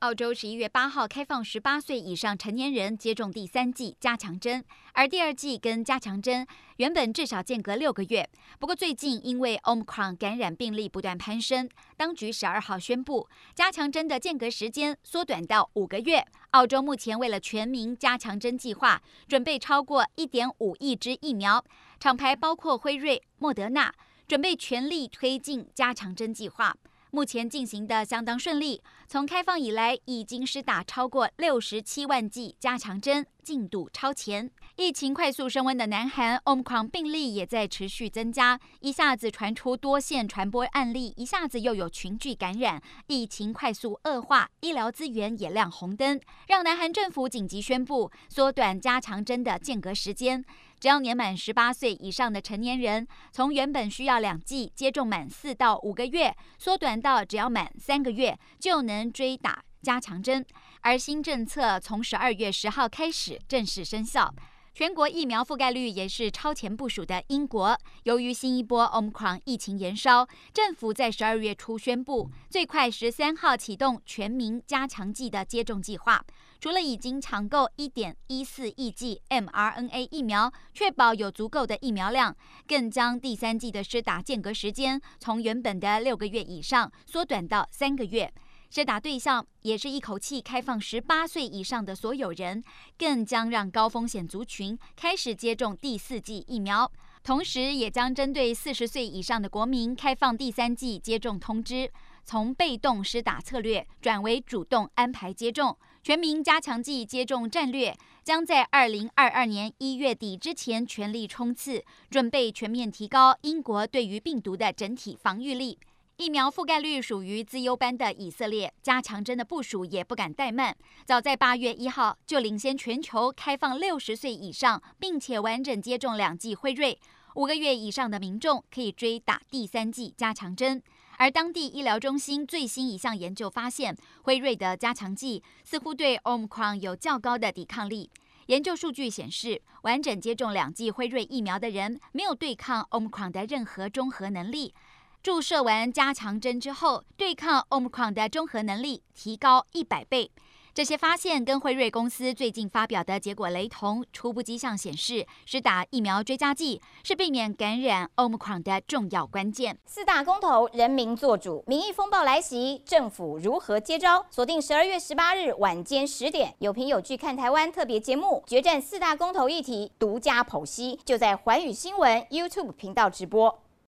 澳洲十一月八号开放十八岁以上成年人接种第三剂加强针，而第二剂跟加强针原本至少间隔六个月。不过最近因为 Omicron 感染病例不断攀升，当局十二号宣布加强针的间隔时间缩短到五个月。澳洲目前为了全民加强针计划，准备超过一点五亿支疫苗，厂牌包括辉瑞、莫德纳，准备全力推进加强针计划。目前进行的相当顺利，从开放以来已经施打超过六十七万剂加强针，进度超前。疫情快速升温的南韩，Omicron 病例也在持续增加，一下子传出多线传播案例，一下子又有群聚感染，疫情快速恶化，医疗资源也亮红灯，让南韩政府紧急宣布缩短加强针的间隔时间。只要年满十八岁以上的成年人，从原本需要两剂接种满四到五个月，缩短到只要满三个月就能追打加强针。而新政策从十二月十号开始正式生效。全国疫苗覆盖率也是超前部署的英国，由于新一波 Omicron 疫情延烧，政府在十二月初宣布，最快十三号启动全民加强剂的接种计划。除了已经抢购一点一四亿剂 mRNA 疫苗，确保有足够的疫苗量，更将第三剂的施打间隔时间从原本的六个月以上缩短到三个月。施打对象也是一口气开放十八岁以上的所有人，更将让高风险族群开始接种第四剂疫苗，同时也将针对四十岁以上的国民开放第三剂接种通知，从被动施打策略转为主动安排接种。全民加强剂接种战略将在二零二二年一月底之前全力冲刺，准备全面提高英国对于病毒的整体防御力。疫苗覆盖率属于资优班的以色列，加强针的部署也不敢怠慢。早在八月一号就领先全球开放六十岁以上，并且完整接种两剂辉瑞，五个月以上的民众可以追打第三剂加强针。而当地医疗中心最新一项研究发现，辉瑞的加强剂似乎对 Omicron 有较高的抵抗力。研究数据显示，完整接种两剂辉瑞疫苗的人没有对抗 Omicron 的任何中和能力。注射完加强针之后，对抗 Omicron 的中和能力提高一百倍。这些发现跟辉瑞公司最近发表的结果雷同。初步迹象显示，是打疫苗追加剂是避免感染 Omicron 的重要关键。四大公投，人民做主，民意风暴来袭，政府如何接招？锁定十二月十八日晚间十点，有凭有据看台湾特别节目，决战四大公投议题，独家剖析，就在环宇新闻 YouTube 频道直播。